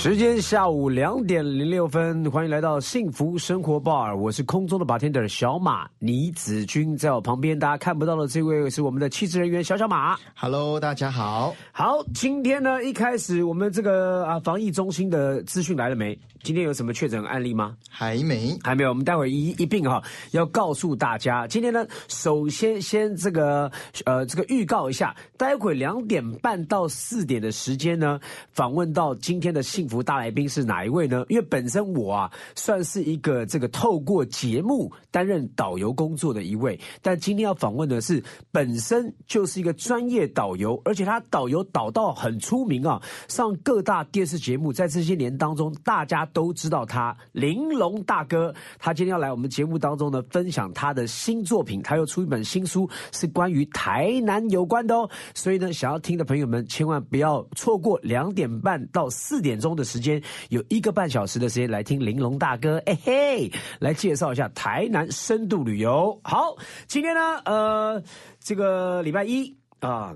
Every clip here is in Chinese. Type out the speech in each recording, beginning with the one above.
时间下午两点零六分，欢迎来到幸福生活 bar，我是空中的 bartender 小马倪子君，在我旁边，大家看不到的这位是我们的气质人员小小马。Hello，大家好。好，今天呢一开始我们这个啊防疫中心的资讯来了没？今天有什么确诊案例吗？还没，还没有，我们待会一一并哈要告诉大家。今天呢，首先先这个呃这个预告一下，待会两点半到四点的时间呢，访问到今天的幸福大来宾是哪一位呢？因为本身我啊算是一个这个透过节目担任导游工作的一位，但今天要访问的是本身就是一个专业导游，而且他导游导到很出名啊，上各大电视节目，在这些年当中，大家都知道他玲珑大哥。他今天要来我们节目当中呢，分享他的新作品，他又出一本新书，是关于台南有关的哦。所以呢，想要听的朋友们千万不要错过两点半到四点钟的时间，有一个半小时的时间来听玲珑大哥，哎嘿，来介绍一下台南深度旅游。好，今天呢，呃，这个礼拜一啊。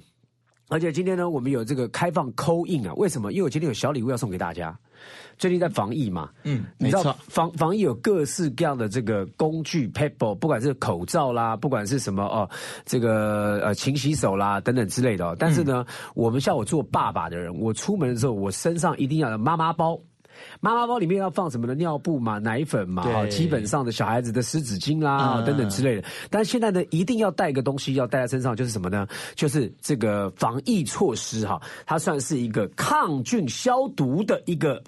而且今天呢，我们有这个开放扣印啊？为什么？因为我今天有小礼物要送给大家。最近在防疫嘛，嗯，你知道防防疫有各式各样的这个工具 paper，不管是口罩啦，不管是什么哦，这个呃勤洗手啦等等之类的、哦。但是呢，我们像我做爸爸的人，我出门的时候，我身上一定要有妈妈包。妈妈包里面要放什么呢？尿布嘛，奶粉嘛，哈，基本上的小孩子的湿纸巾啦、嗯等等之类的。但现在呢，一定要带一个东西要带在身上，就是什么呢？就是这个防疫措施哈，它算是一个抗菌消毒的一个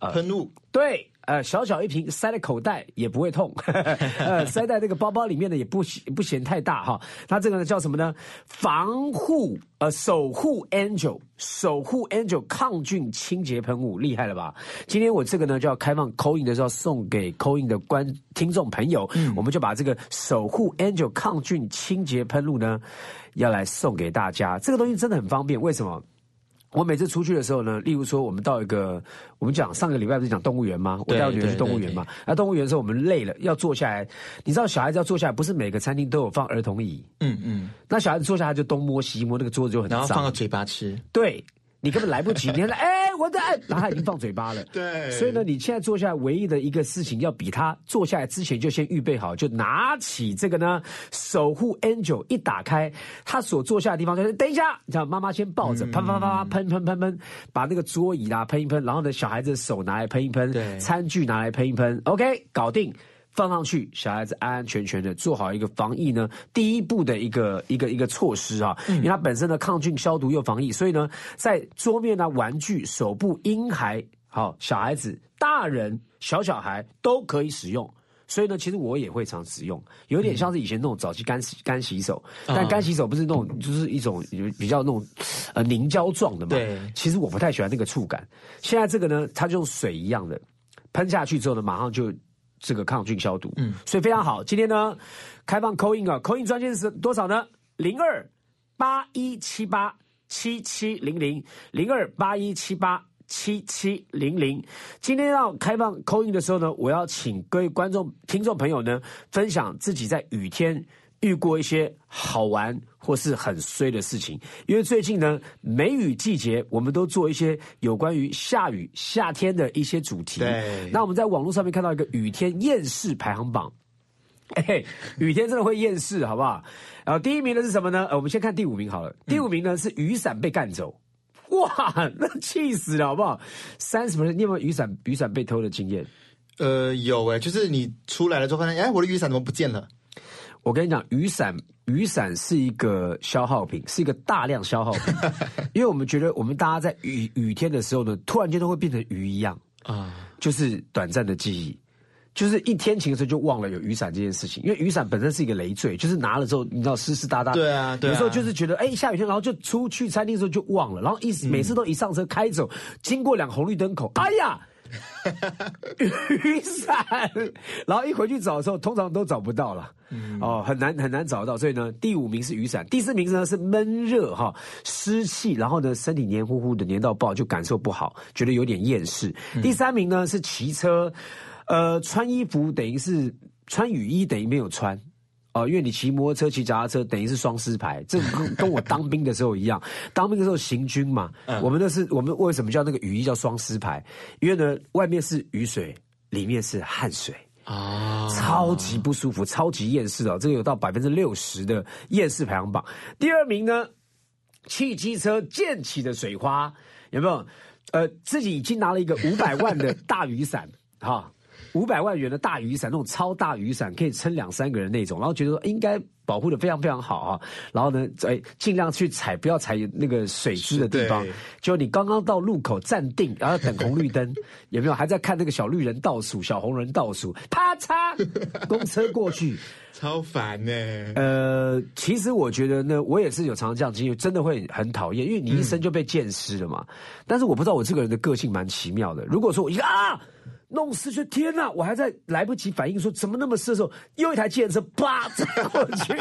呃喷雾，对，呃，小小一瓶塞在口袋也不会痛，呃，塞在这个包包里面呢也不嫌不嫌太大哈。它这个呢叫什么呢？防护呃守护 Angel 守护 Angel 抗菌清洁喷雾，厉害了吧？今天我这个呢就要开放扣印的时候送给扣印的观听众朋友，我们就把这个守护 Angel 抗菌清洁喷雾呢要来送给大家。这个东西真的很方便，为什么？我每次出去的时候呢，例如说我们到一个，我们讲上个礼拜不是讲动物园吗？我带我女儿去动物园嘛。那动物园的时候我们累了，要坐下来。你知道小孩子要坐下来，不是每个餐厅都有放儿童椅。嗯嗯，那小孩子坐下来就东摸西摸，那个桌子就很脏。然后放到嘴巴吃，对你根本来不及，你那 哎，我的然后他已经放嘴巴了。对。所以呢，你现在坐下来，唯一的一个事情，要比他坐下来之前就先预备好，就拿起这个呢，守护 angel 一打开，他所坐下的地方，就是等一下，叫妈妈先抱着，喷喷喷喷喷喷喷，把那个桌椅啊喷一喷，然后呢，小孩子手拿来喷一喷，餐具拿来喷一喷，OK，搞定。放上去，小孩子安安全全的做好一个防疫呢，第一步的一个一个一个措施啊，因为它本身的抗菌消毒又防疫，所以呢，在桌面啊、玩具、手部、婴孩、好小孩子、大人、小小孩都可以使用。所以呢，其实我也会常使用，有点像是以前那种早期干洗干洗手，但干洗手不是那种，就是一种比较那种呃凝胶状的嘛。对其实我不太喜欢那个触感。现在这个呢，它就用水一样的喷下去之后呢，马上就这个抗菌消毒，嗯，所以非常好。今天呢，开放扣印啊，扣印专线是多少呢？零二八一七八七七零零零二八一七八。七七零零，今天要开放扣印的时候呢，我要请各位观众、听众朋友呢，分享自己在雨天遇过一些好玩或是很衰的事情。因为最近呢，梅雨季节，我们都做一些有关于下雨、夏天的一些主题。对那我们在网络上面看到一个雨天厌世排行榜。哎、嘿，雨天真的会厌世，好不好？然后第一名的是什么呢？呃，我们先看第五名好了。第五名呢是雨伞被干走，哇，那气死了，好不好？三十分，你有没有雨伞雨伞被偷的经验？呃，有哎，就是你出来了之后发现，哎，我的雨伞怎么不见了？我跟你讲，雨伞雨伞是一个消耗品，是一个大量消耗品，因为我们觉得我们大家在雨雨天的时候呢，突然间都会变成鱼一样，啊，就是短暂的记忆。就是一天晴的时候就忘了有雨伞这件事情，因为雨伞本身是一个累赘，就是拿了之后你知道湿湿哒哒。对啊对啊。有时候就是觉得哎、下雨天，然后就出去餐厅的时候就忘了，然后一每次都一上车开走，经过两个红绿灯口，哎呀，雨伞，然后一回去找的时候，通常都找不到了，哦，很难很难找到。所以呢，第五名是雨伞，第四名呢是闷热哈，湿气，然后呢身体黏糊糊的，黏到爆，就感受不好，觉得有点厌世。第三名呢是骑车，呃，穿衣服等于是。穿雨衣等于没有穿。哦，因为你骑摩托车、骑脚踏车，等于是双失牌，这跟跟我当兵的时候一样。当兵的时候行军嘛，我们那是我们为什么叫那个雨衣叫双失牌？因为呢，外面是雨水，里面是汗水。啊，超级不舒服，超级厌世哦！这个有到百分之六十的厌世排行榜。第二名呢，汽机车溅起的水花有没有？呃，自己已经拿了一个五百万的大雨伞，哈，五百万元的大雨伞，那种超大雨伞可以撑两三个人那种，然后觉得说应该保护的非常非常好啊，然后呢，哎，尽量去踩，不要踩那个水渍的地方。就你刚刚到路口站定，然后等红绿灯，有没有还在看那个小绿人倒数，小红人倒数，啪嚓，公车过去，超烦呢。呃，其实我觉得呢，我也是有常常这样经历，真的会很讨厌，因为你一生就被溅湿了嘛。但是我不知道我这个人的个性蛮奇妙的，如果说我一个啊。弄湿就！天哪，我还在来不及反应，说怎么那么湿的时候，又一台计程车啪砸过去，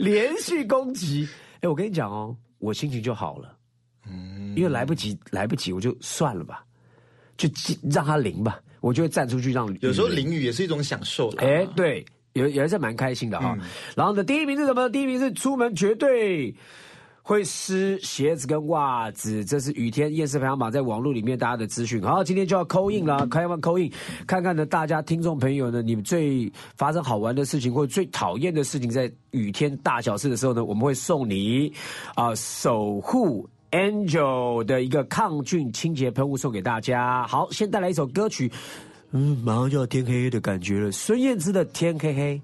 连续攻击。哎，我跟你讲哦，我心情就好了，嗯，因为来不及，来不及，我就算了吧，就让它淋吧，我就会站出去让。有时候淋雨也是一种享受哎，对，也也是蛮开心的哈。然后呢，第一名是什么？第一名是出门绝对。会湿鞋子跟袜子，这是雨天夜市排行榜在网络里面大家的资讯。好，今天就要扣印了，开放扣印，看看呢，大家听众朋友呢，你们最发生好玩的事情或者最讨厌的事情，在雨天大小事的时候呢，我们会送你啊守护 Angel 的一个抗菌清洁喷雾送给大家。好，先带来一首歌曲，嗯，马上就要天黑黑的感觉了，孙燕姿的《天黑黑》。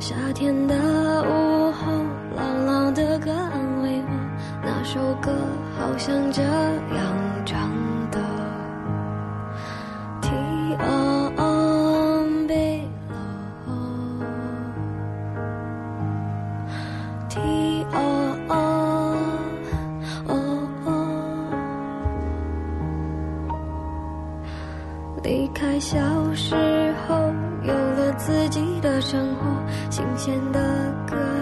夏天的午后，朗朗的歌安慰我，那首歌好像这样唱的。T O O B T O O O O，离开小时候，有了自己的生活。新鲜的，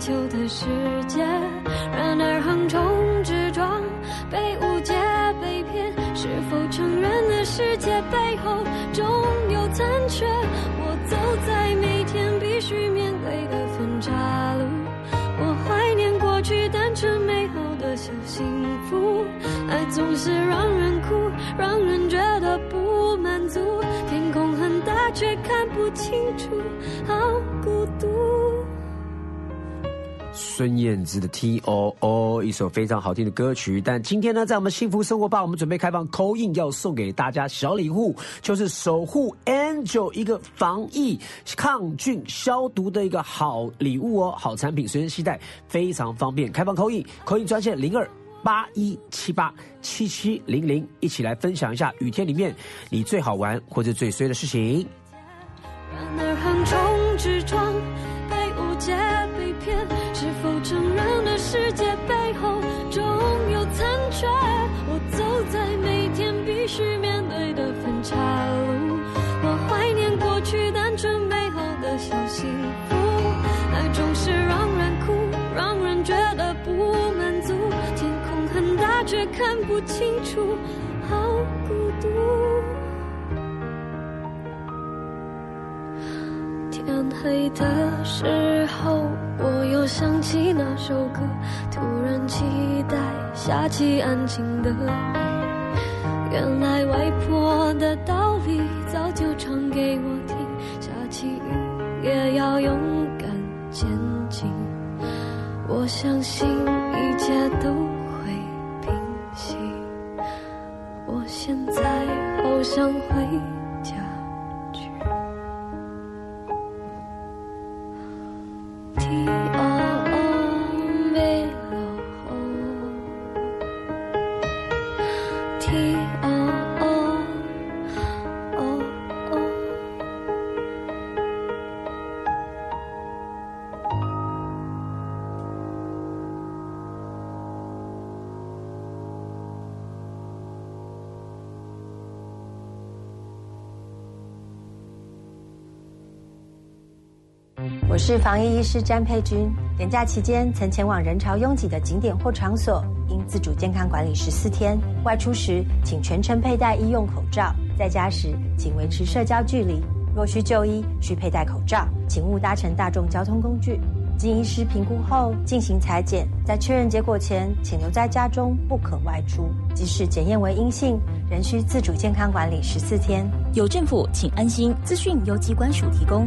秋的时间。孙燕姿的 T O O，一首非常好听的歌曲。但今天呢，在我们幸福生活吧，我们准备开放扣印，要送给大家小礼物，就是守护 Angel 一个防疫抗菌消毒的一个好礼物哦，好产品，随身携带非常方便。开放扣印，扣印专线零二八一七八七七零零，一起来分享一下雨天里面你最好玩或者最衰的事情。清楚，好孤独。天黑的时候。我又想起那首歌，突然期待下起安静的雨。原来外婆的道理早就唱给我听，下起雨也要勇敢前进。我相信一切都现在好想回。是防疫医师詹佩君。年假期间曾前往人潮拥挤的景点或场所，应自主健康管理十四天。外出时请全程佩戴医用口罩，在家时请维持社交距离。若需就医，需佩戴口罩，请勿搭乘大众交通工具。经医师评估后进行裁剪，在确认结果前，请留在家中，不可外出。即使检验为阴性，仍需自主健康管理十四天。有政府，请安心。资讯由机关署提供。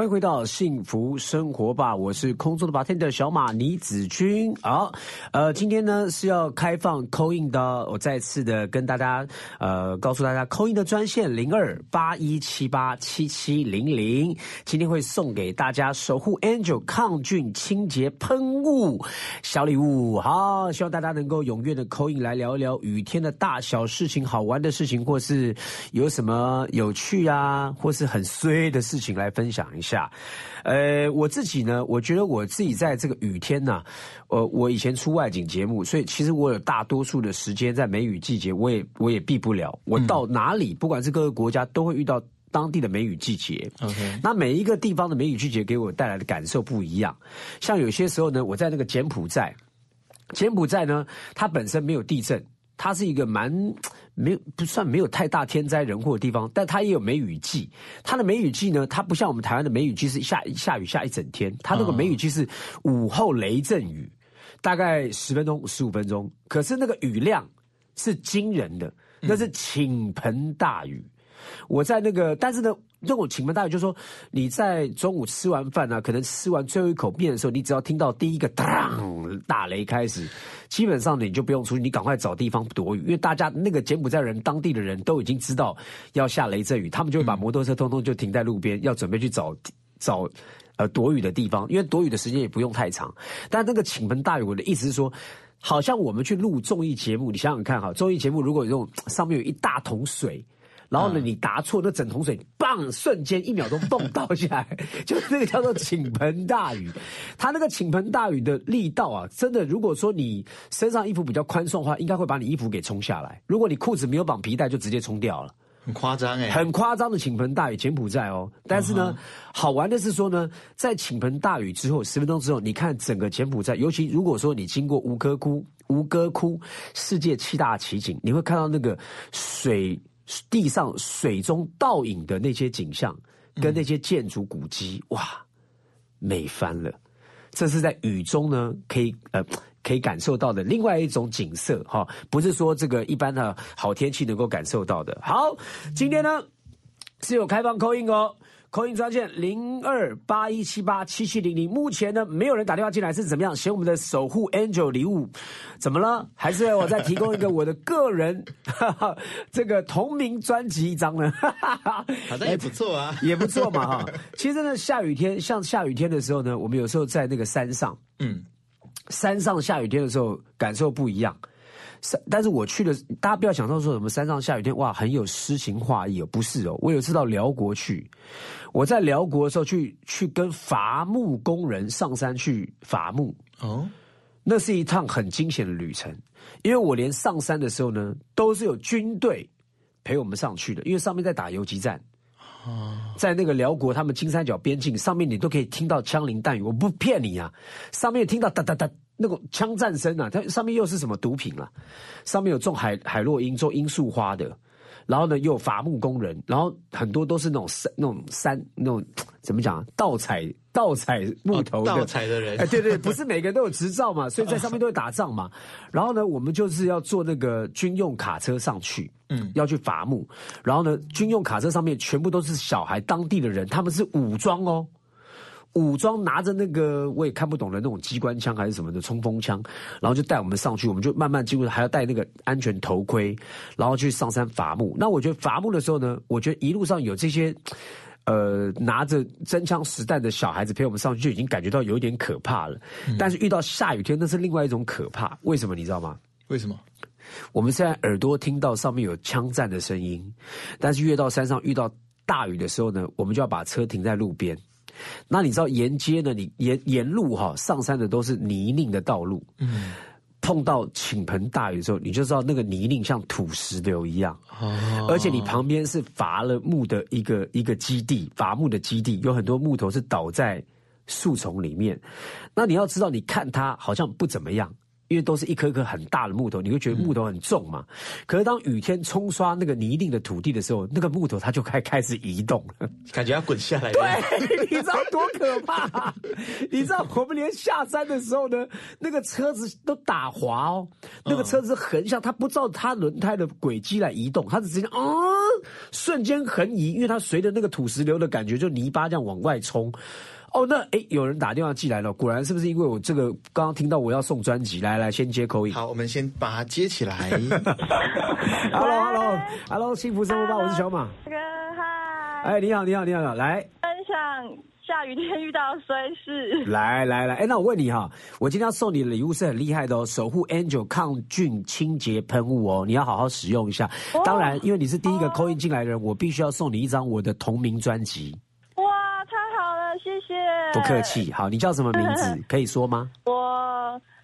欢迎回到幸福生活吧，我是空中的 bartender 小马倪子君。好，呃，今天呢是要开放扣印的，我再次的跟大家呃告诉大家扣印的专线零二八一七八七七零零，今天会送给大家守护 Angel 抗菌清洁喷雾小礼物。好，希望大家能够踊跃的扣印来聊一聊雨天的大小事情、好玩的事情，或是有什么有趣啊，或是很衰的事情来分享一下。呃，我自己呢，我觉得我自己在这个雨天呢、呃，我以前出外景节目，所以其实我有大多数的时间在梅雨季节，我也我也避不了。我到哪里，不管是各个国家，都会遇到当地的梅雨季节。OK，那每一个地方的梅雨季节给我带来的感受不一样。像有些时候呢，我在那个柬埔寨，柬埔寨呢，它本身没有地震，它是一个蛮没有不算没有太大天灾人祸的地方，但它也有梅雨季。它的梅雨季呢，它不像我们台湾的梅雨季是下下雨下一整天，它那个梅雨季是午后雷阵雨，大概十分钟十五分钟，可是那个雨量是惊人的，那是倾盆大雨。我在那个，但是呢，这种倾盆大雨，就是说你在中午吃完饭呢、可能吃完最后一口面的时候，你只要听到第一个当大雷开始，基本上你就不用出去，你赶快找地方躲雨，因为大家那个柬埔寨人、当地的人都已经知道要下雷阵雨，他们就会把摩托车通通就停在路边，要准备去找 找。呃，躲雨的地方，因为躲雨的时间也不用太长。但那个倾盆大雨，我的意思是说，好像我们去录综艺节目，你想想看哈，综艺节目如果有这种上面有一大桶水，然后呢，你答错，那整桶水棒，瞬间一秒钟蹦倒下来，就是那个叫做倾盆大雨。它那个倾盆大雨的力道啊，真的，如果说你身上衣服比较宽松的话，应该会把你衣服给冲下来。如果你裤子没有绑皮带，就直接冲掉了。很夸张哎，很夸张的倾盆大雨，柬埔寨哦。但是呢，好玩的是说呢，在倾盆大雨之后，十分钟之后，你看整个柬埔寨，尤其如果说你经过吴哥窟，吴哥窟世界七大奇景，你会看到那个水地上水中倒影的那些景象，跟那些建筑古迹，哇，美翻了。这是在雨中呢，可以呃可以感受到的另外一种景色哈，不是说这个一般的好天气能够感受到的。好，今天呢是有开放扣印哦。扣印专线零二八一七八七七零零，目前呢没有人打电话进来，是怎么样？嫌我们的守护 Angel 礼物怎么了？还是我再提供一个我的个人哈哈 这个同名专辑一张呢？哈哈哈好像也不错啊。也不错嘛哈。其实呢，下雨天像下雨天的时候呢，我们有时候在那个山上，嗯，山上下雨天的时候感受不一样。山，但是我去的，大家不要想到说什么山上下雨天哇很有诗情画意哦，不是哦。我有一次到辽国去，我在辽国的时候去去跟伐木工人上山去伐木，哦，那是一趟很惊险的旅程，因为我连上山的时候呢，都是有军队陪我们上去的，因为上面在打游击战。在那个辽国，他们金三角边境上面，你都可以听到枪林弹雨，我不骗你啊！上面听到哒哒哒那种枪战声啊，它上面又是什么毒品啊？上面有种海海洛因、种罂粟花的，然后呢又有伐木工人，然后很多都是那种山那种山那种怎么讲啊盗采盗采木头的、哦盗采的人哎，对对，不是每个人都有执照嘛，所以在上面都会打仗嘛。然后呢，我们就是要坐那个军用卡车上去，嗯，要去伐木。然后呢，军用卡车上面全部都是小孩，当地的人，他们是武装哦。武装拿着那个我也看不懂的那种机关枪还是什么的冲锋枪，然后就带我们上去，我们就慢慢进入，还要戴那个安全头盔，然后去上山伐木。那我觉得伐木的时候呢，我觉得一路上有这些。呃，拿着真枪实弹的小孩子陪我们上去，就已经感觉到有一点可怕了。但是遇到下雨天，那是另外一种可怕。为什么你知道吗？为什么？我们现在耳朵听到上面有枪战的声音，但是越到山上遇到大雨的时候呢，我们就要把车停在路边。那你知道沿街呢？你沿沿路哈、上山的都是泥泞的道路，嗯，碰到倾盆大雨的时候，你就知道那个泥泞像土石流一样，哦而且你旁边是伐了木的一个一个基地，伐木的基地，有很多木头是倒在树丛里面。那你要知道，你看它好像不怎么样。因为都是一颗颗很大的木头，你会觉得木头很重嘛？可是当雨天冲刷那个泥泞的土地的时候，那个木头它就开开始移动了。感觉要滚下来。对，你知道多可怕、你知道我们连下山的时候呢，那个车子都打滑哦，那个车子横向，它不照它轮胎的轨迹来移动，它是直接啊、瞬间横移，因为它随着那个土石流的感觉，就泥巴这样往外冲。哦，那哎，有人打电话寄来了，果然是不是因为我这个刚刚听到我要送专辑？来来，先接口音。好，我们先把它接起来。Hello，Hello，Hello，幸福生活吧，我是小马。这个嗨，哎，你好，你好，你好，来。分享下雨天遇到衰事。来来来，哎，那我问你哈，我今天要送你的礼物是很厉害的哦，守护 Angel 抗菌清洁喷雾哦，你要好好使用一下。当然，因为你是第一个扣印进来的人，我必须要送你一张我的同名专辑。谢谢。不客。气，好，你叫什么名字？可以说吗？我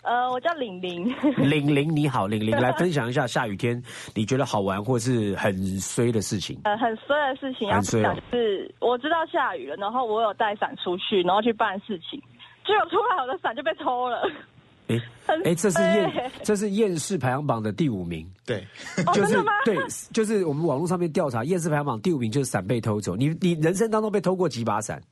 呃，我叫玲玲。玲玲，你好，玲玲，来分享一下下雨天你觉得好玩或是很衰的事情。呃，很衰的事情要很衰哦讲是，我知道下雨了，然后我有带伞出去，然后去办事情，结果出来我的伞就被偷了。哎 很哎，这是衰厌这是厌世排行榜的第五名。对，就是哦真的吗对，就是我们网络上面调查厌世排行榜第五名就是伞被偷走。你你人生当中被偷过几把伞？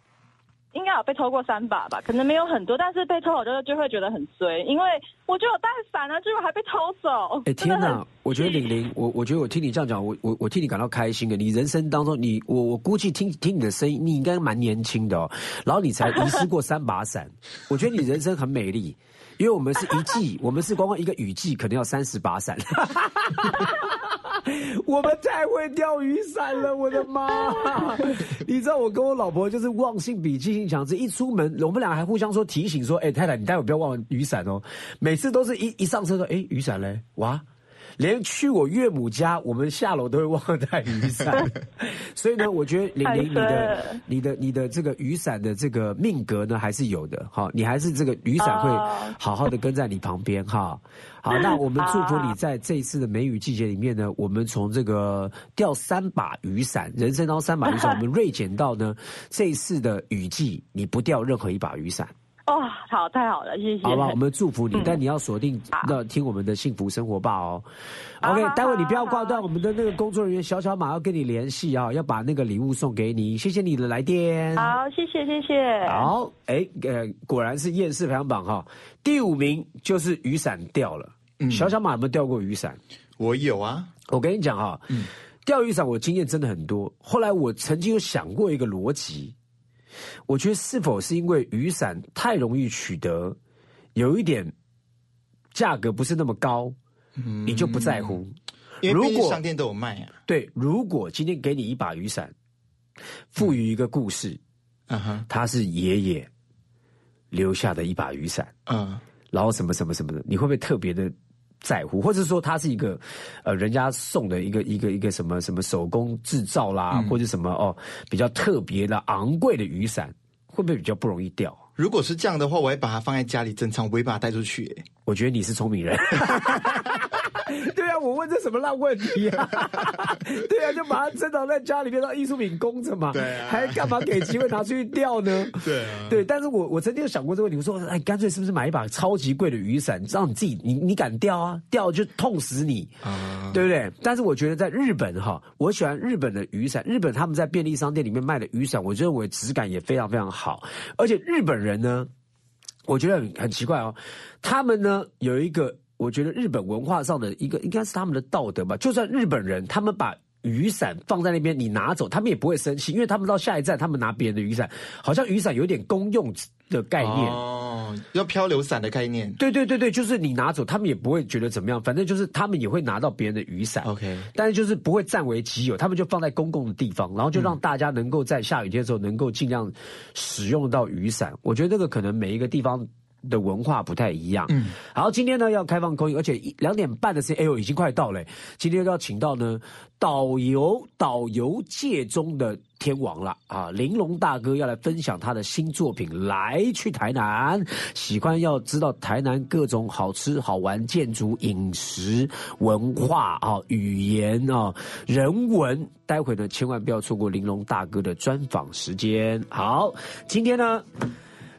应该有被偷过三把吧，可能没有很多，但是被偷我就就会觉得很衰，因为我就有带伞啊，结果还被偷走。哎天哪！我觉得玲玲，我我觉得我听你这样讲，我我我替你感到开心的。你人生当中，你我我估计听听你的声音，你应该蛮年轻的哦。然后你才遗失过三把伞，我觉得你人生很美丽。因为我们是一季，我们是光光一个雨季，可能要三十把伞。我们太会钓鱼伞了，我的妈！你知道我跟我老婆就是忘性比记性强，这一出门，我们俩还互相说提醒说，哎、太太，你待会不要忘了雨伞哦。每次都是一一上车说，哎、雨伞嘞，哇！连去我岳母家，我们下楼都会忘了带雨伞，所以呢，我觉得玲玲你的你的你的这个雨伞的这个命格呢还是有的，好，你还是这个雨伞会哦好好的跟在你旁边哈。好，那我们祝福你在这一次的梅雨季节里面呢，我们从这个掉三把雨伞，人生当中三把雨伞，我们锐减到呢这一次的雨季，你不掉任何一把雨伞。哇，好，太好了，谢谢。好吧，我们祝福你，嗯但你要锁定好要听我们的幸福生活吧哦。OK，待会你不要挂断，我们的那个工作人员小小马要跟你联系啊，要把那个礼物送给你。谢谢你的来电。好，谢谢，谢谢。好，哎，呃，果然是厌世排行榜哈，第五名就是雨伞掉了。小小马有没有掉过雨伞？我有啊，我跟你讲哈，嗯钓鱼伞我经验真的很多。后来我曾经有想过一个逻辑，我觉得是否是因为雨伞太容易取得，有一点价格不是那么高，你就不在乎。因为如果商店都有卖啊。对，如果今天给你一把雨伞，赋予一个故事，嗯哼，它是爷爷留下的一把雨伞，嗯，然后什么什么什么的，你会不会特别的在乎？或者说它是一个呃人家送的一个一个一个什么什么手工制造啦，或者什么哦比较特别的昂贵的雨伞，会不会比较不容易掉？如果是这样的话，我会把它放在家里珍藏，我不会把它带出去、欸。我觉得你是聪明人。问这什么烂问题啊？对啊，就把它珍藏在家里面当艺术品供着嘛。对啊还干嘛给机会拿出去钓呢？对啊对，但是我我曾经有想过这个问题，我说，哎，干脆是不是买一把超级贵的雨伞，让你自己你你敢钓啊？钓就痛死你。啊对不对？但是我觉得在日本哈，我喜欢日本的雨伞。日本他们在便利商店里面卖的雨伞，我认为质感也非常非常好。而且日本人呢，我觉得很很奇怪哦，他们呢有一个，我觉得日本文化上的一个，应该是他们的道德吧。就算日本人，他们把雨伞放在那边，你拿走，他们也不会生气，因为他们到下一站，他们拿别人的雨伞，好像雨伞有点公用的概念。哦，要漂流伞的概念。对对对对，就是你拿走，他们也不会觉得怎么样，反正就是他们也会拿到别人的雨伞。OK，但是就是不会占为己有，他们就放在公共的地方，然后就让大家能够在下雨天的时候能够尽量使用到雨伞。我觉得这个可能每一个地方。的文化不太一样，嗯，好，今天呢要开放口音，而且两点半的时间，哎呦，已经快到了。今天要请到呢导游导游界中的天王了啊，玲珑大哥要来分享他的新作品《来去台南》，喜欢要知道台南各种好吃好玩、建筑、饮食、文化啊、语言啊、人文，待会呢千万不要错过玲珑大哥的专访时间。好，今天呢。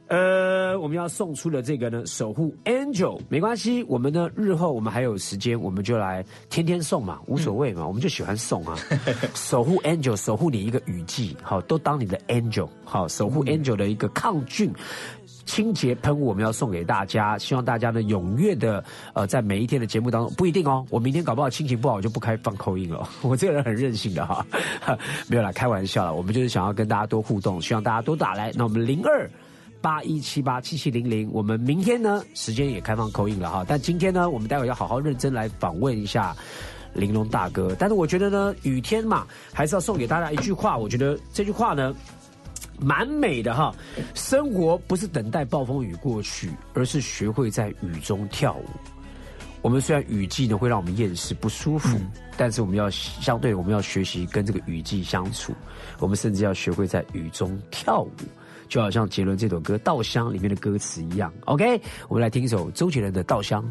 呃，我们要送出的这个呢，守护 Angel 没关系，我们呢日后我们还有时间，我们就来天天送嘛，无所谓嘛，我们就喜欢送啊。守护 Angel，守护你一个雨季，好，都当你的 Angel，好，守护 Angel 的一个抗菌。清洁喷雾我们要送给大家，希望大家呢踊跃的呃，在每一天的节目当中，不一定哦，我明天搞不好心情不好，我就不开放口音了。我这个人很任性的哈，没有啦，开玩笑了。我们就是想要跟大家多互动，希望大家多打来。那我们零二。八一七八七七零零，我们明天呢时间也开放口音了哈，但今天呢，我们待会要好好认真来访问一下玲珑大哥。但是我觉得呢，雨天嘛，还是要送给大家一句话，我觉得这句话呢蛮美的哈。生活不是等待暴风雨过去，而是学会在雨中跳舞。我们虽然雨季呢会让我们厌世不舒服，嗯、但是我们要相对我们要学习跟这个雨季相处，我们甚至要学会在雨中跳舞。就好像杰伦这首歌《稻香》里面的歌词一样，OK，我们来听一首周杰伦的《稻香》。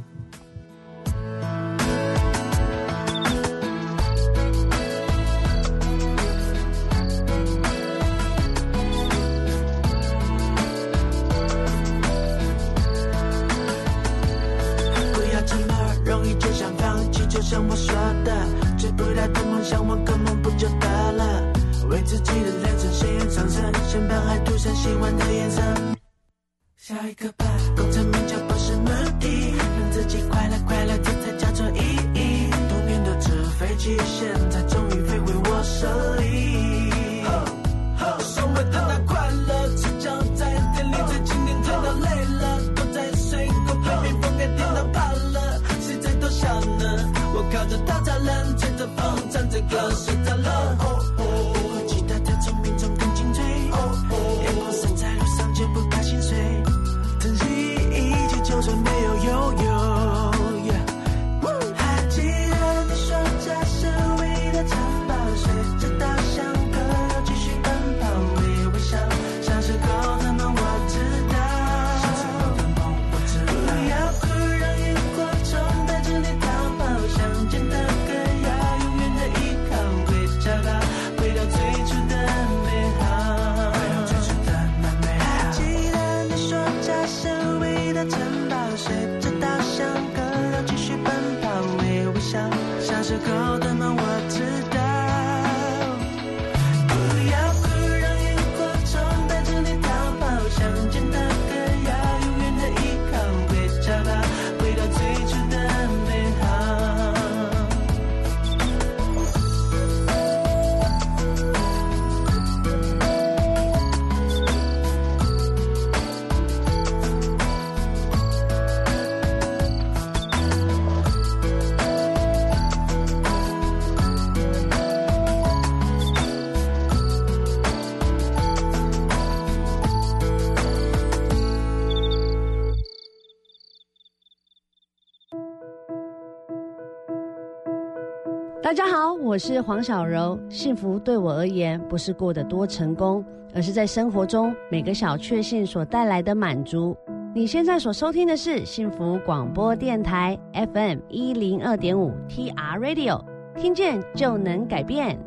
我是黄小柔。幸福对我而言，不是过得多成功，而是在生活中每个小确幸所带来的满足。你现在所收听的是幸福广播电台 FM 一零二点五 TR Radio，听见就能改变。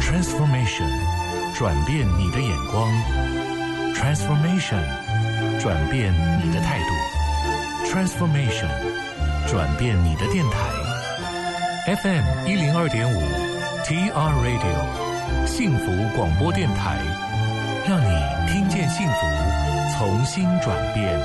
Transformation，转变你的眼光；Transformation，转变你的态度。Transformation，转变你的电台。FM 一零二点五，TR Radio，幸福广播电台，让你听见幸福，从新转变。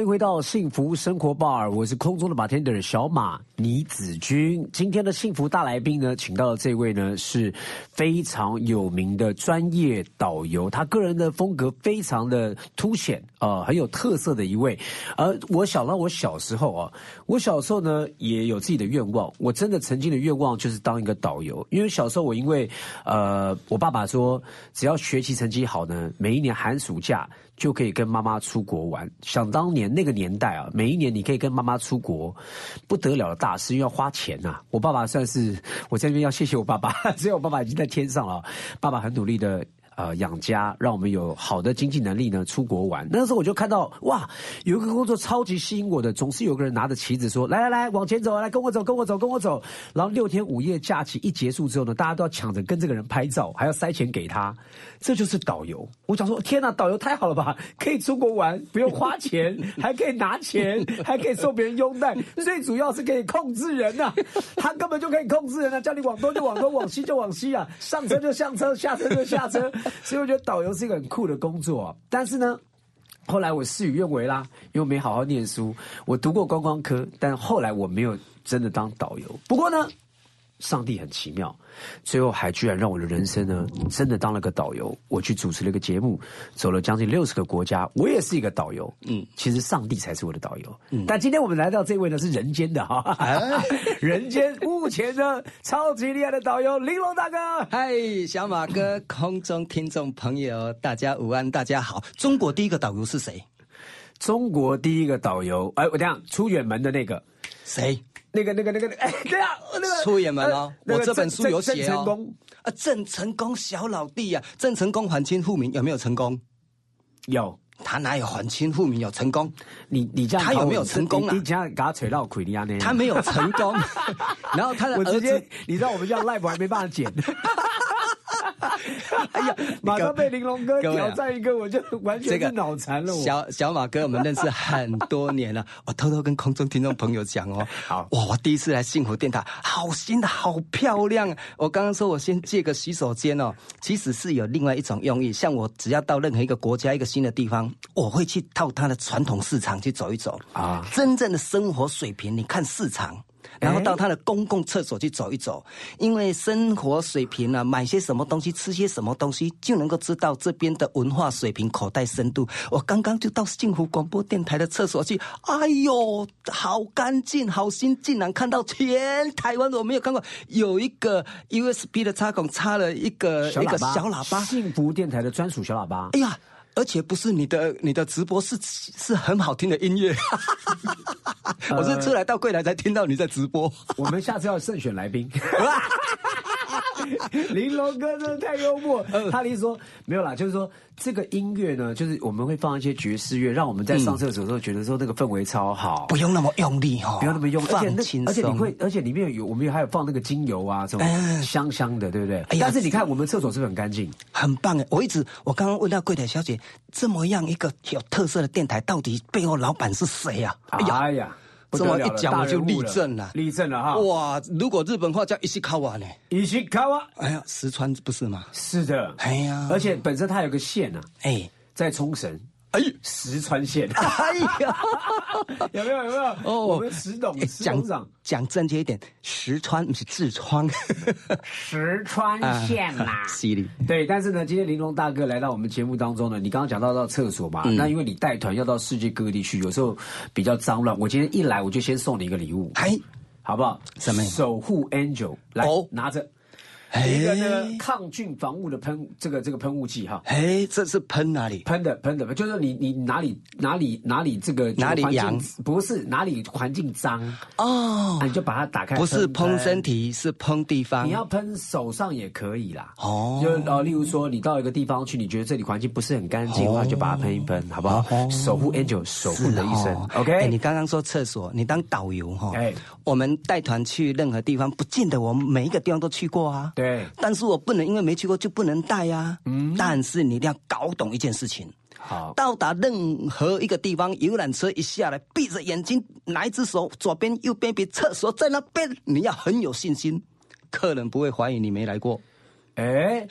欢迎回到幸福生活 bar，我是空中的 bartender 小马倪子君。今天的幸福大来宾呢，请到的这位呢是非常有名的专业导游，他个人的风格非常的凸显，呃，很有特色的一位。而我想到我小时候啊，我小时候呢也有自己的愿望，我真的曾经的愿望就是当一个导游，因为小时候我因为呃，我爸爸说只要学习成绩好呢，每一年寒暑假。就可以跟妈妈出国玩。想当年那个年代啊，每一年你可以跟妈妈出国，不得了的大事，因为要花钱呐。我爸爸算是我在那边要谢谢我爸爸，只有我爸爸已经在天上了。爸爸很努力的。呃，养家让我们有好的经济能力呢，出国玩。那时候我就看到哇，有一个工作超级吸引我的，总是有个人拿着旗子说：“来来来，往前走，来跟我走，跟我走，跟我走。”然后六天五夜假期一结束之后呢，大家都要抢着跟这个人拍照，还要塞钱给他。这就是导游。我想说，天哪，导游太好了吧？可以出国玩，不用花钱，还可以拿钱，还可以受别人拥戴，最主要是可以控制人呐。他根本就可以控制人啊，叫你往东就往东，往西就往西啊，上车就上车，下车就下车。所以我觉得导游是一个很酷的工作，但是呢，后来我事与愿违啦，因为没好好念书。我读过观光科，但后来我没有真的当导游。不过呢。上帝很奇妙，最后还居然让我的人生呢，真的当了个导游。我去主持了一个节目，走了将近六十个国家，我也是一个导游。嗯，其实上帝才是我的导游。嗯，但今天我们来到这位呢，是人间的哈，人间目前呢超级厉害的导游玲珑大哥。嗨，小马哥，空中听众朋友，大家午安，大家好。中国第一个导游是谁？中国第一个导游，哎，我这样出远门的那个谁？那个、那个、那个、哎，对啊，那个 出远门哦，我这本书有写哦。啊，郑成功小老弟呀，郑成功还清复明有没有成功？有，他哪有还清复明有成功？你你这样他有没有成功啊？你这样给他扯到亏利亚呢？他没有成功，然后他的儿子，你知道我们这样 live 还没办法剪。哎呀，马上被玲珑哥挑战一个，我就完全是脑残了。小小马哥，我们认识很多年了，我偷偷跟空中听众朋友讲哦。好，哇，我第一次来幸福电台，好新的，好漂亮。我刚刚说我先借个洗手间哦，其实是有另外一种用意。像我只要到任何一个国家、一个新的地方，我会去到它的传统市场去走一走啊。真正的生活水平，你看市场。然后到他的公共厕所去走一走，因为生活水平啊，买些什么东西，吃些什么东西，就能够知道这边的文化水平、口袋深度。我刚刚就到幸福广播电台的厕所去，哎呦，好干净，好新，竟然看到全台湾我没有看过有一个 USB 的插孔插了一个一个小喇叭，幸福电台的专属小喇叭。哎呀！而且不是你的，你的直播是是很好听的音乐，我是出来到柜台才听到你在直播。我们下次要慎选来宾。玲珑哥真的太幽默，他的意思说没有啦，就是说这个音乐呢，就是我们会放一些爵士乐，让我们在上厕所的时候觉得说那个氛围超好，不用那么用力哈，不用那么用，而且而且你会，而且里面有我们还有放那个精油啊，什么香香的，对不对？但是你看我们厕所是不是很干净，很棒哎！我一直我刚刚问到柜台小姐，这么样一个有特色的电台，到底背后老板是谁呀？哎呀！这么一讲我就立正了，立正了哈！哇，如果日本话叫伊西卡瓦呢？伊西卡瓦，哎呀，石川不是吗？是的，哎呀，而且本身它有个县啊，哎，在冲绳。哎，石川县，哎呀，有没有有没有？哦，我们石董石董长讲正确一点，石川不是痔疮，石川县嘛。犀利。对，但是呢，今天玲珑大哥来到我们节目当中呢，你刚刚讲到到厕所嘛，那因为你带团要到世界各地去，有时候比较脏乱。我今天一来，我就先送你一个礼物，哎，好不好？什么？守护 Angel，来拿着。一个那个抗菌防雾的喷，这个这个喷雾剂哈。哎，这是喷哪里？喷的喷的，就是你你哪里哪里哪里这个哪里痒？不是哪里环境脏哦，你就把它打开。不是喷身体，是喷地方。你要喷手上也可以啦。哦，就呃，例如说你到一个地方去，你觉得这里环境不是很干净的话，就把它喷一喷，好不好？守护 Angel，守护的一生。OK。你刚刚说厕所，你当导游哈？哎，我们带团去任何地方，不见得我们每一个地方都去过啊。对，但是我不能因为没去过就不能带呀、嗯，但是你一定要搞懂一件事情。好，到达任何一个地方，游览车一下来，闭着眼睛，哪一只手左边、右边比厕所在那边，你要很有信心，客人不会怀疑你没来过。哎，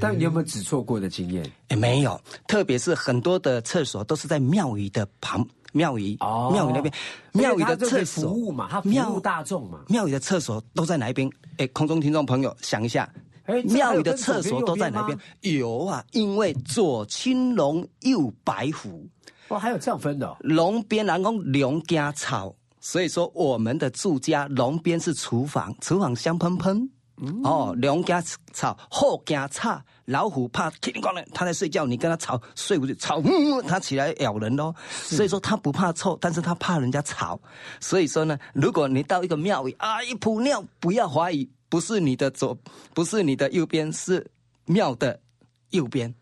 但你有没有指错过的经验？哎，没有，特别是很多的厕所都是在庙宇的旁，庙宇哦庙宇那边，庙宇的厕所服务嘛，它服务庙大众嘛。庙宇的厕所都在哪一边？哎，空中听众朋友想一下，哎庙宇的厕所都在哪边？有啊，因为左青龙，右白虎，哦，还有这样分的、哦。龙边然后龙加草，所以说我们的住家龙边是厨房，厨房香喷喷。嗯哦，龙加草，后加叉，老虎怕叮铃咣啷，它在睡觉，你跟它吵，睡不着，吵，嗯，它起来咬人喽。所以说它不怕臭，但是它怕人家吵。所以说呢，如果你到一个庙宇啊，一扑尿，不要怀疑，不是你的左，不是你的右边，是庙的右边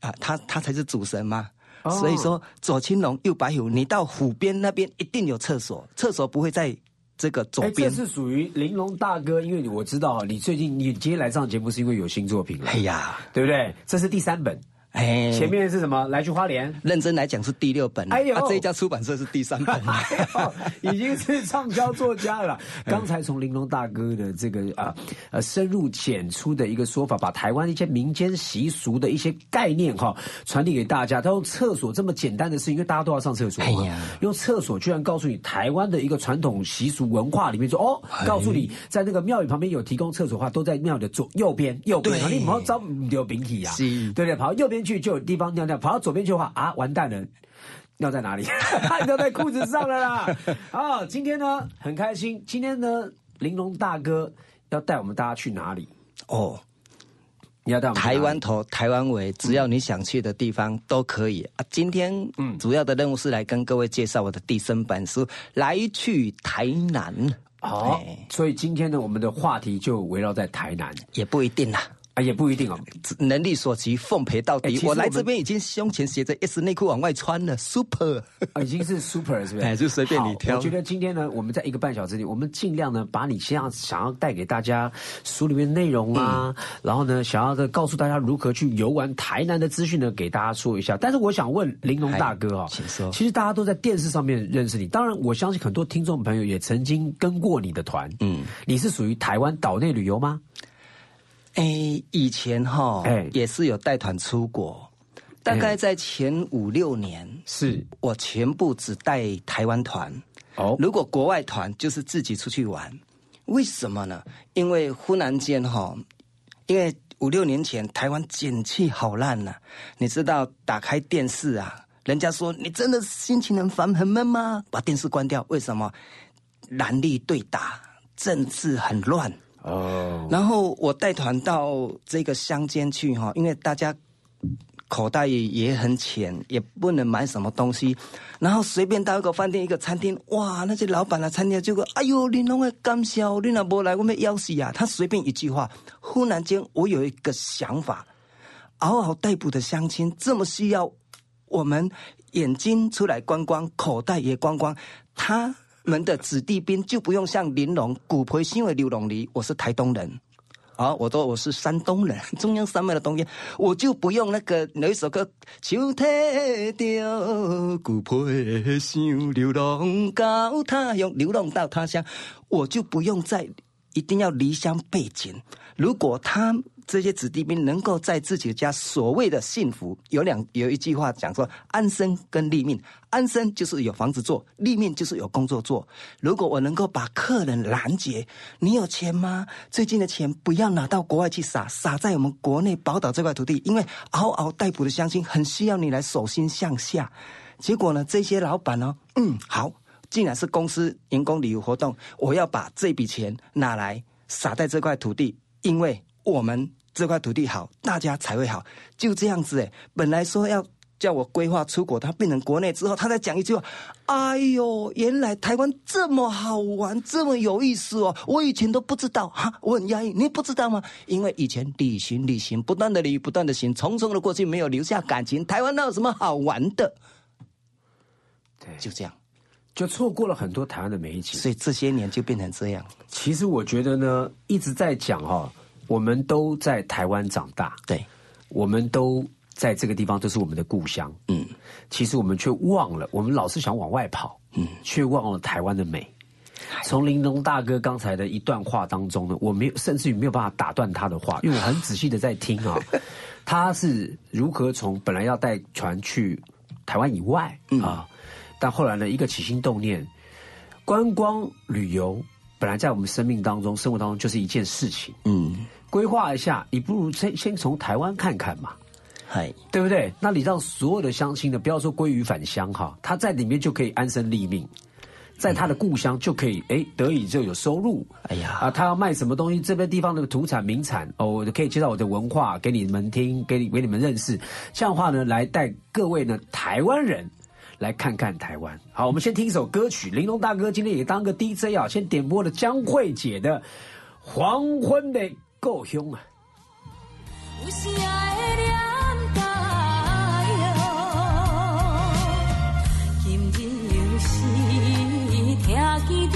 啊，他他才是主神嘛。哦所以说左青龙右白虎，你到虎边那边一定有厕所，厕所不会在这个左哎，边这。是属于玲珑大哥，因为我知道你最近你今天来上节目是因为有新作品了，哎呀，对不对？这是第三本，哎，前面是什么？来去花莲，认真来讲是第六本，哎呦啊，这一家出版社是第三本。哎呦，已经是畅销作家了。刚才从玲珑大哥的这个啊呃深入浅出的一个说法，把台湾一些民间习俗的一些概念哈传递给大家。他用厕所这么简单的事情，因为大家都要上厕所嘛，哎呀用厕所居然告诉你台湾的一个传统习俗文化里面说哦，哎告诉你在那个庙宇旁边有提供厕所的话，都在庙的左右边右边，你不要招有饼体呀，是对不对？跑到右边去就有地方尿尿，跑到左边去的话啊，完蛋了。尿在哪里？尿在裤子上了啦！啊，今天呢很开心，今天呢玲珑大哥要带我们大家去哪里？哦，你要带我们台湾头、台湾尾，只要你想去的地方都可以啊。今天嗯主要的任务是来跟各位介绍我的第三本书《来去台南》。好哎，所以今天呢，我们的话题就围绕在台南也不一定啦。啊，也不一定哦。能力所及，奉陪到底。我来这边已经胸前斜着 S 内裤往外穿了，super。啊已经是 super 是不是？哎就随便你挑我觉得今天呢，我们在一个半小时里，我们尽量呢，把你现在想要带给大家书里面内容啊，然后呢，想要的告诉大家如何去游玩台南的资讯呢，给大家说一下。但是我想问玲珑大哥啊、哎请说其实大家都在电视上面认识你，当然我相信很多听众朋友也曾经跟过你的团。嗯，你是属于台湾岛内旅游吗？哎，以前哈，哎也是有带团出国，大概在前五六年，是我全部只带台湾团。哦，如果国外团就是自己出去玩，为什么呢？因为忽然间哈，因为五六年前台湾景气好烂呐、你知道打开电视啊，人家说你真的心情很烦很闷吗？把电视关掉，为什么？蓝绿对打，政治很乱。哦，然后我带团到这个乡间去哈，因为大家口袋也很浅，也不能买什么东西，然后随便到一个饭店、一个餐厅，哇，那些老板啊、餐厅就个，哎呦，你弄个感谢，你那不来，我们要死啊！他随便一句话，忽然间我有一个想法，嗷嗷待哺的乡亲这么需要我们眼睛出来观光，口袋也观光，他们的子弟兵就不用像玲珑古培新为刘龙离，我是台东人。啊，我说我是山东人，中央山脉的东边，我就不用那个有一首歌，秋天着古培乡，流浪到他乡，流浪到他乡，我就不用再一定要离乡背井。如果他这些子弟兵能够在自己的家所谓的幸福，有两有一句话讲说安身跟立命，安身就是有房子做，立命就是有工作做。如果我能够把客人拦截，你有钱吗？最近的钱不要拿到国外去撒，撒在我们国内宝岛这块土地，因为嗷嗷待哺的乡亲很需要你来手心向下。结果呢，这些老板呢，嗯，好，既然是公司员工旅游活动，我要把这笔钱拿来撒在这块土地，因为我们这块土地好，大家才会好。就这样子，哎，本来说要叫我规划出国，他变成国内之后，他再讲一句话：“哎呦，原来台湾这么好玩，这么有意思哦！我以前都不知道哈，我很压抑，你不知道吗？因为以前旅行旅行，不断的旅，不断的行，匆匆的过去，没有留下感情。台湾那有什么好玩的？对，就这样，就错过了很多台湾的美景。所以这些年就变成这样。其实我觉得呢，一直在讲哈、我们都在台湾长大，对，我们都在这个地方，都是我们的故乡。嗯，其实我们却忘了，我们老是想往外跑，嗯，却忘了台湾的美。从玲珑大哥刚才的一段话当中呢，我没有，甚至于没有办法打断他的话，因为我很仔细的在听啊，他是如何从本来要带船去台湾以外啊，但后来呢，一个起心动念，观光旅游本来在我们生命当中、生活当中就是一件事情，嗯，规划一下，你不如先先从台湾看看嘛。嗨，对不对？那你让所有的乡亲呢，不要说归于返乡哈，他在里面就可以安身立命，在他的故乡就可以哎得以就有收入。哎呀啊，他要卖什么东西，这边地方的土产名产哦，我可以介绍我的文化给你们听，给你给你们认识。这样的话呢，来带各位呢台湾人来看看台湾。好，我们先听一首歌曲，玲珑大哥今天也当个 DJ 啊，先点播了江慧姐的《黄昏的故乡》啊。有时的念台哦，今日又是听见着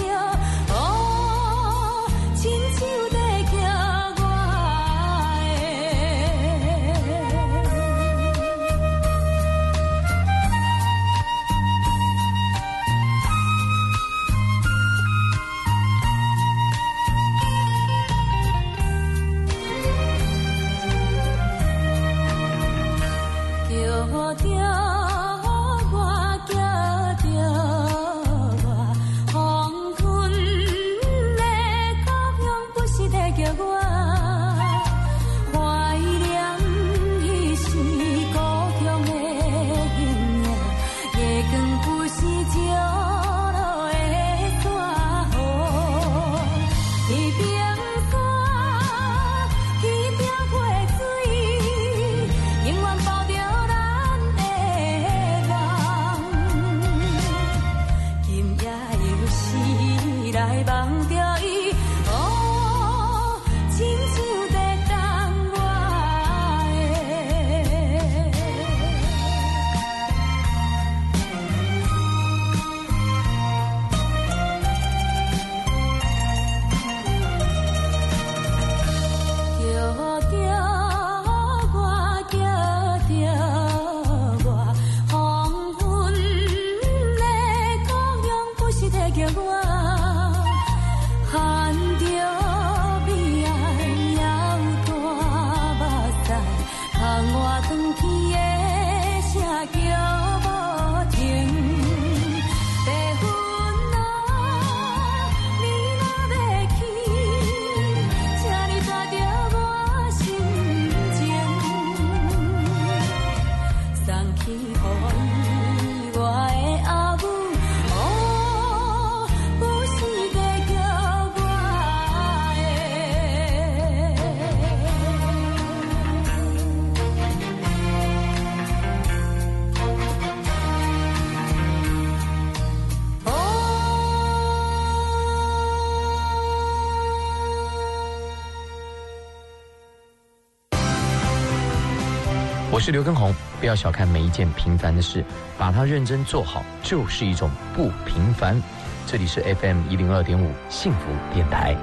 我是刘根红，不要小看每一件平凡的事，把它认真做好，就是一种不平凡。这里是 FM 一零二点五幸福电台。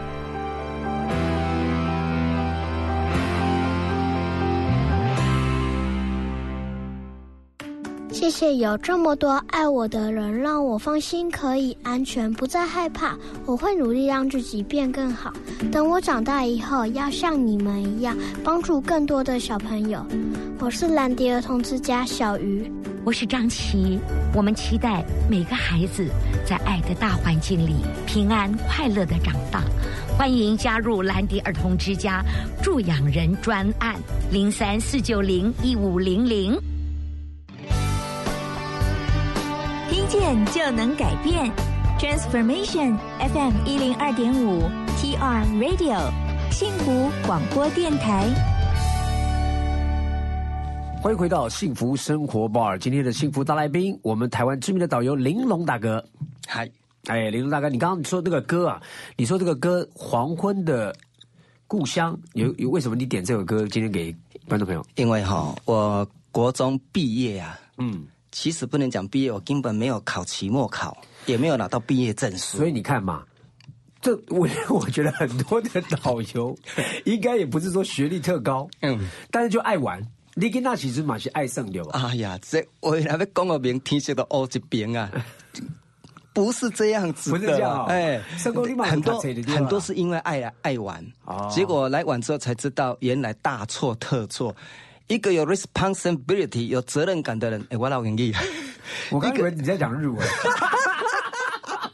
且有这么多爱我的人，让我放心，可以安全，不再害怕。我会努力让自己变更好。等我长大以后，要像你们一样，帮助更多的小朋友。我是兰迪儿童之家小鱼，我是张琪。我们期待每个孩子在爱的大环境里平安快乐的长大。欢迎加入兰迪儿童之家助养人专案零三四九零一五零零。见就能改变，Transformation FM 一零二点五 TR Radio 幸福广播电台。欢迎回到幸福生活 bar，今天的幸福大来宾，我们台湾知名的导游玲珑大哥。嗨，哎，玲珑大哥，你刚刚说那个歌啊，你说这个歌《黄昏的故乡》，有有为什么你点这首歌今天给观众朋友？因为哈，我国中毕业啊，嗯，其实不能讲毕业，我根本没有考期末考，也没有拿到毕业证书。所以你看嘛，这我 我觉得很多的导游 应该也不是说学历特高，嗯，但是就爱玩。你跟那其实嘛是爱上流啊，哎呀，这我那边讲个名，天色都乌一边啊。不是这样子的，不是这样哦哎，生活立马很多很多很多是因为爱爱玩，哦结果来玩之后才知道，原来大错特错。一个有 responsibility 有责任感的人，哎，我老愿意。我刚以为你在讲日文。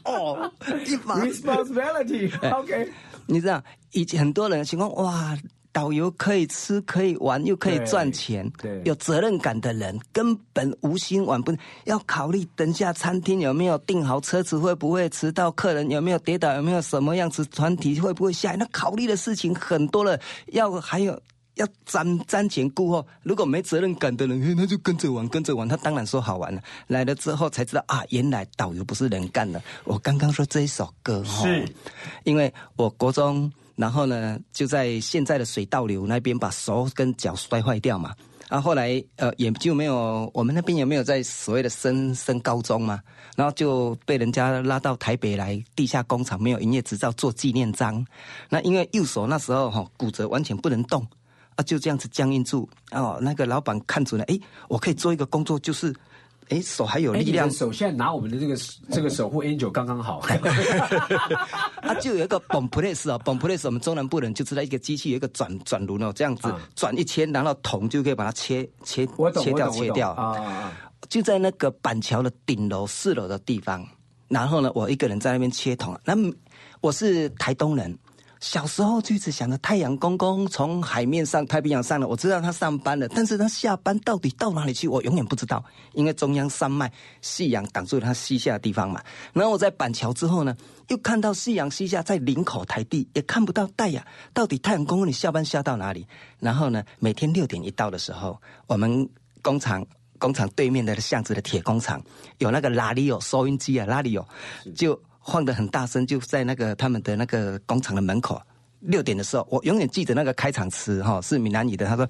哦，responsibility，OK，你知道，以前很多人的情况，哇，导游可以吃，可以玩，又可以赚钱，对有责任感的人根本无心玩，不要考虑等下餐厅有没有订好，车子会不会迟到，客人有没有跌倒，有没有什么样子团体会不会下来，那考虑的事情很多了，要还有。要瞻瞻前顾后，如果没责任感的人，嘿那就跟着玩，跟着玩，他当然说好玩了。来了之后才知道啊，原来导游不是人干的。我刚刚说这一首歌哈，是因为我国中，然后呢就在现在的水道流那边把手跟脚摔坏掉嘛。然后后来呃也就没有，我们那边也没有在所谓的升升高中嘛，然后就被人家拉到台北来地下工厂，没有营业执照做纪念章。那因为右手那时候哈、骨折完全不能动啊，就这样子僵硬住。哦，那个老板看准了，哎，我可以做一个工作，就是。哎，手还有哎力量手现在拿我们的这个这个守护 angel 刚刚好，啊，就有一个 bomb press 啊，bomb press 我们中南部人就知道一个机器有一个转转轮哦，这样子啊转一圈，然后铜就可以把它切切我切掉切掉啊！就在那个板桥的顶楼四楼的地方，然后呢，我一个人在那边切铜。那我是台东人，小时候就一直想着太阳公公从海面上太平洋上了，我知道他上班了，但是他下班到底到哪里去，我永远不知道，因为中央山脉夕阳挡住了他西下的地方嘛。然后我在板桥之后呢，又看到夕阳西下，在林口台地也看不到太阳，到底太阳公公你下班下到哪里？然后呢，每天六点一到的时候，我们工厂。工厂对面的巷子的铁工厂有那个拉里奥收音机啊，拉里奥就晃得很大声，就在那个他们的那个工厂的门口。六点的时候，我永远记得那个开场词哈，是闽南语的。他说：“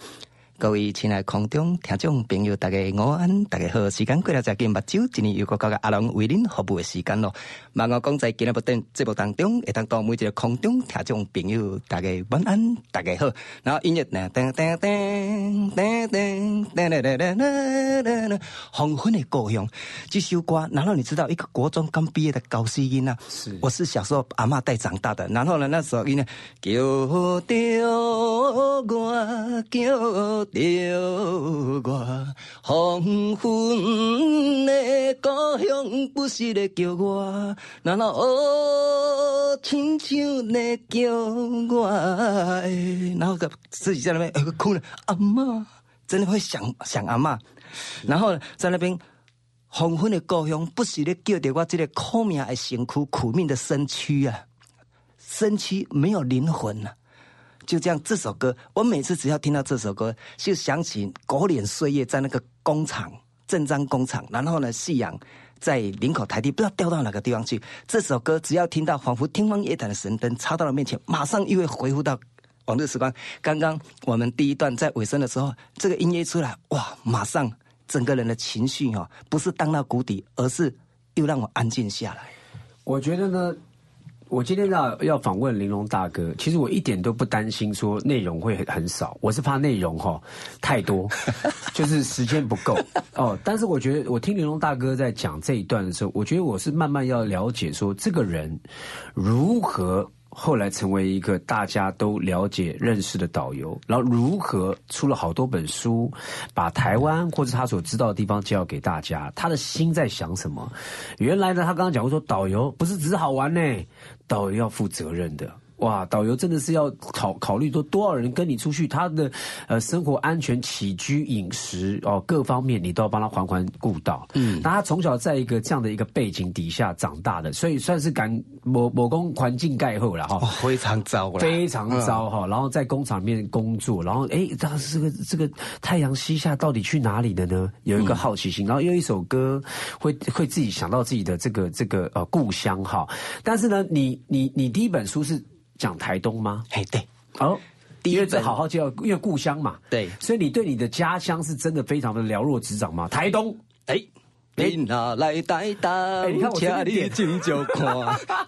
各位亲爱空中听众朋友，大家午安，大家好，时间过了再见，目睭今年又到个阿龙为您服务的时间咯。望我讲在今日不等节目当中，会当到每一个空中听众朋友，大家晚安，大家好。然后音乐呢，噔噔噔噔噔噔噔噔噔噔，黄昏的故乡这首歌，然后你知道一个国中刚毕业的高思音啊，是我是小时候阿嬷带长大的，然后呢那时候音乐叫着我，叫着我，黄昏的故乡不是在叫我，然后哦，亲像在叫我，然后自己在那边哭了，阿嬷真的会想想阿嬷，然后在那边。黄昏的故乡不是咧叫着我这个苦命的身躯、苦命的身躯啊，身躯没有灵魂啊。就这样，这首歌，我每次只要听到这首歌，就想起狗脸岁月在那个工厂正章工厂，然后呢，夕阳在林口台地，不知道掉到哪个地方去。这首歌只要听到，仿佛天方夜谭的神灯插到了面前，马上又会回复到往日时光。刚刚我们第一段在尾声的时候，这个音乐出来，哇，马上整个人的情绪哦，不是荡到谷底，而是又让我安静下来。我觉得呢，我今天要要访问玲珑大哥，其实我一点都不担心说内容会很很少，我是怕内容哈、太多，就是时间不够哦。但是我觉得我听玲珑大哥在讲这一段的时候，我觉得我是慢慢要了解说这个人如何。后来成为一个大家都了解、认识的导游，然后如何出了好多本书，把台湾或者他所知道的地方介绍给大家，他的心在想什么？原来呢，他刚刚讲过说，导游不是只是好玩呢，导游要负责任的。哇，导游真的是要考考虑说多少人跟你出去，他的呃生活安全、起居、饮食哦各方面，你都要帮他环环顾到。嗯，那他从小在一个这样的一个背景底下长大的，所以算是感某某工环境盖后了哈。哦，非常糟了，非常糟哈、然后在工厂里面工作，然后哎，当时这个这个太阳西下到底去哪里了呢？有一个好奇心，然后又一首歌会会自己想到自己的这个这个呃故乡哈。但是呢，你你你第一本书是讲台东吗？哎，对，哦。因为这第一本好好介绍，因为故乡嘛，对，所以你对你的家乡是真的非常的了若指掌吗？台东，哎，你哪来带当？哎你看我随便点请你就看。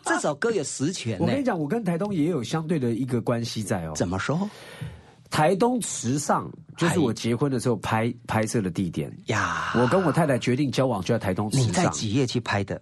这首歌有实权呢我跟你。讲，我跟台东也有相对的一个关系在哦。怎么说？台东池上就是我结婚的时候拍拍摄的地点呀。我跟我太太决定交往就在台东池你在上。几月去拍的？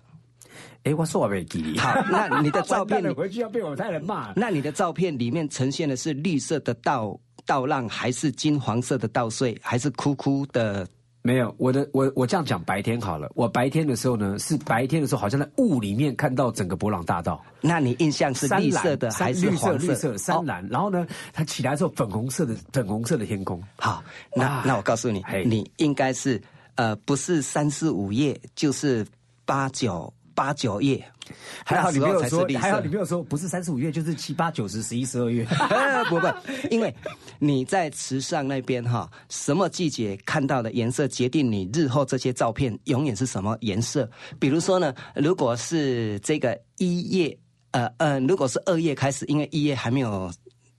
哎，我说我没记忆。好，那你的照片 你回去要被我太太骂。那你的照片里面呈现的是绿色的稻稻浪，还是金黄色的稻穗，还是枯枯的？没有，我的我我这样讲白天好了。我白天的时候呢，是白天的时候，好像在雾里面看到整个博朗大道。那你印象是绿色的还是？黄色？绿色山蓝。然后呢，它起来之后粉红色的粉红色的天空。好，那那我告诉你，你应该是呃，不是三四五页，就是八九八九月。还好你没有说还好你没有说不是三十五月就是七八九十十一十二月。不不，因为你在池上那边哈，什么季节看到的颜色决定你日后这些照片永远是什么颜色。比如说呢，如果是这个一月，呃呃，如果是二月开始，因为一月还没有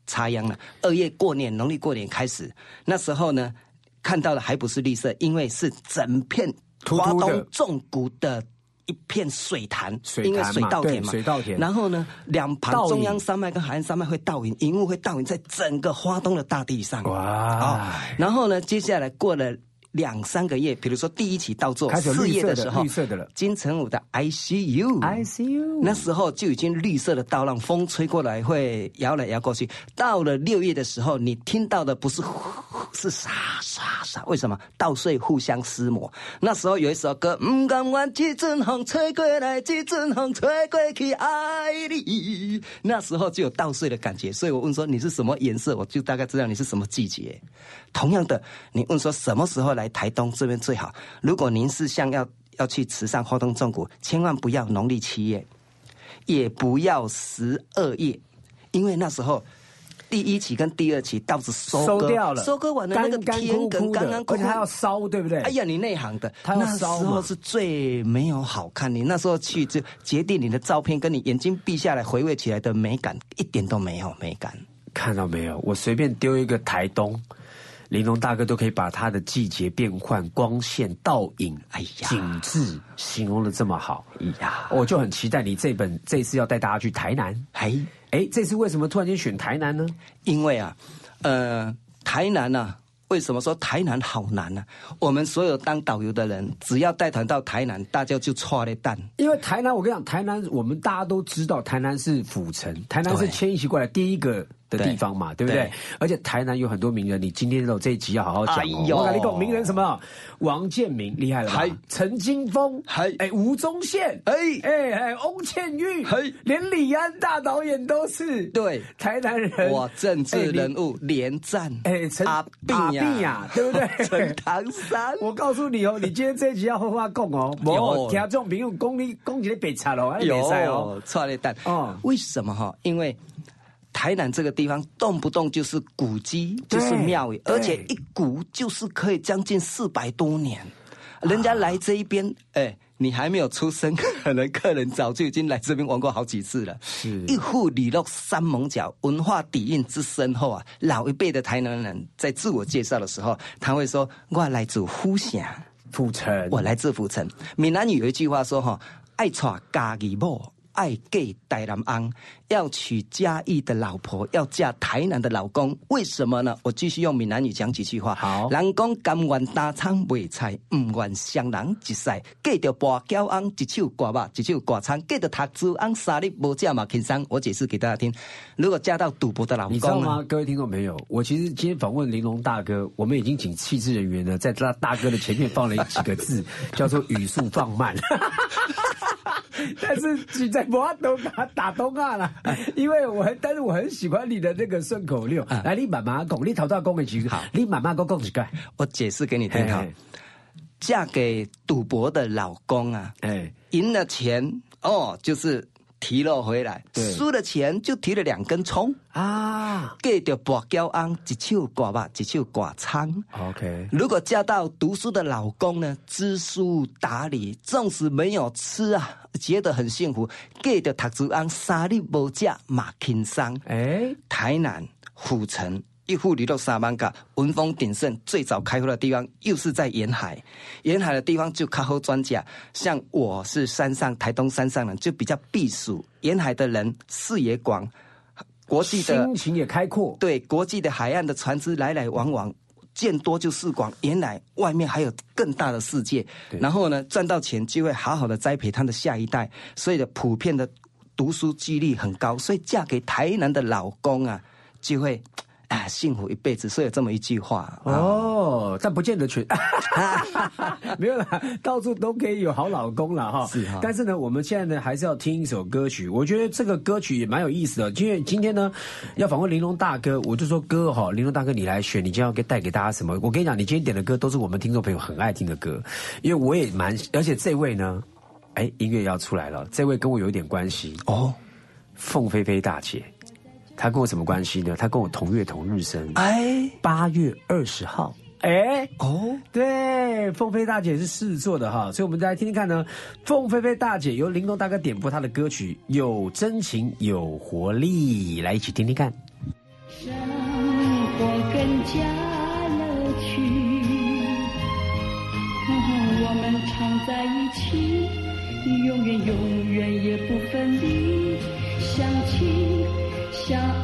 插秧呢，二月过年农历过年开始，那时候呢看到的还不是绿色，因为是整片华东纵谷的。一片水潭，水因为水稻田嘛，水稻田然后呢，两旁中央山脉跟海岸山脉会倒影，云雾会倒影在整个花东的大地上。哇！然后呢，接下来过了两三个月，比如说第一期稻作开始四月的时候，绿色的了金城武的 I See You。I see you。那时候就已经绿色的稻浪，风吹过来会摇来摇过去。到了六月的时候，你听到的不是呼呼是沙沙沙，为什么？稻穗互相撕磨。那时候有一首歌，唔甘愿这阵风吹过来，这阵风吹过去，爱你。那时候就有稻穗的感觉，所以我问说你是什么颜色，我就大概知道你是什么季节。同样的，你问说什么时候来台东这边最好？如果您是像要要去池上花东纵谷，千万不要农历七月，也不要十二月，因为那时候。第一期跟第二期稻子收割收掉了，收割完了那个天梗枯枯的刚刚枯而且它要烧，对不对？哎呀，你内行的，它要那时候是最没有好看。你那时候去就决定你的照片跟你眼睛闭下来回味起来的美感一点都没有美感。看到没有？我随便丢一个台东，玲珑大哥都可以把他的季节变换、光线、倒影、哎呀景致形容的这么好。哎呀，我就很期待你这本这次要带大家去台南。哎哎，这次为什么突然间选台南呢？因为啊，呃，台南啊，为什么说台南好难呢、我们所有当导游的人，只要带团到台南，大家就错了蛋。因为台南，我跟你讲，台南我们大家都知道，台南是府城，台南是迁移过来第一个的地方嘛，对不对对？而且台南有很多名人，你今天的这一集要好好讲、哦。哎呦我跟你讲，名人什么？王建民厉害了吧嗨？陈金峰，还哎，吴宗宪，哎哎哎，翁倩玉嘿，连李安大导演都是对台南人。哇，政治人物连战，哎，陈阿阿扁呀扁呀，对不对？陈唐山，我告诉你哦，你今天这一集要好好讲哦，听这种朋友讲你讲起来北差哦，还是北赛哦。有错了蛋。哦为什么哈？因为台南这个地方动不动就是古迹，就是庙宇，而且一古就是可以将近四百多年。人家来这一边，哎、你还没有出生，可能客人早就已经来这边玩过好几次了。是一户里落三猛角，文化底蕴之深厚啊！老一辈的台南人在自我介绍的时候，他会说：“我来自呼城。”府城，我来自府城。闽南语有一句话说：“哈，爱娶家己某，爱嫁台南翁，要娶嘉义的老婆，要嫁台南的老公。为什么呢？我继续用闽南语讲几句话。好人讲甘愿打仓卖菜，唔愿双人一世。嫁着跋筊翁，一手挂肉，一手挂仓；嫁着读书翁，三日无嫁嘛轻松。我解释给大家听：如果嫁到赌博的老公你知道吗？，各位听众朋友，我其实今天访问玲珑大哥，我们已经请气质人员呢，在他大哥的前面放了几个字，叫做语速放慢。但是实在不要都把它打东啊啦，因为我很，但是我很喜欢你的那个顺口溜。来，你慢慢讲，你头到讲的几句，好你慢慢讲讲几个。我解释给你听哈嘿嘿。嫁给赌博的老公啊，哎，赢了钱哦，就是提了回来；输了钱就提了两根葱。啊嫁着跋筊翁，一手挂肉，一手挂仓。，OK，如果嫁到读书的老公呢，知书达理，纵使没有吃啊，觉得很幸福。嫁着读书安，三日无食马轻松。哎，台南、府城一户里到沙曼嘎，文风鼎盛，最早开发的地方又是在沿海。沿海的地方就靠后专家，像我是山上台东山上人，就比较避暑。沿海的人视野广，国际的心情也开阔。对，国际的海岸的船只来来往往。见多就是广，原来外面还有更大的世界。然后呢，赚到钱就会好好的栽培他的下一代，所以的普遍的读书几率很高。所以嫁给台南的老公啊，就会啊幸福一辈子。所以有这么一句话哦，但不见得全，没有啦，到处都可以有好老公了哈。是哈。但是呢，我们现在呢还是要听一首歌曲。我觉得这个歌曲也蛮有意思的，因为今天呢要访问玲珑大哥，我就说哥哈，玲珑大哥你来选，你今天要给带给大家什么？我跟你讲，你今天点的歌都是我们听众朋友很爱听的歌，因为我也蛮，而且这位呢，哎，音乐要出来了，这位跟我有一点关系哦，凤飞飞大姐。她跟我什么关系呢？他跟我同月同日生，哎，八月二十号，哎，哦，对，凤飞大姐是狮子座的哈，所以我们再来听听看呢。凤飞飞大姐由林东大哥点播她的歌曲，有真情有活力，来一起听听看。生活更加乐趣，我们常在一起，永远永远也不分离。相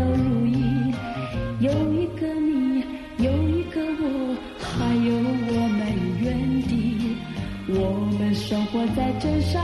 都如意。有一个你，有一个我，还有我们原地。我们生活在真善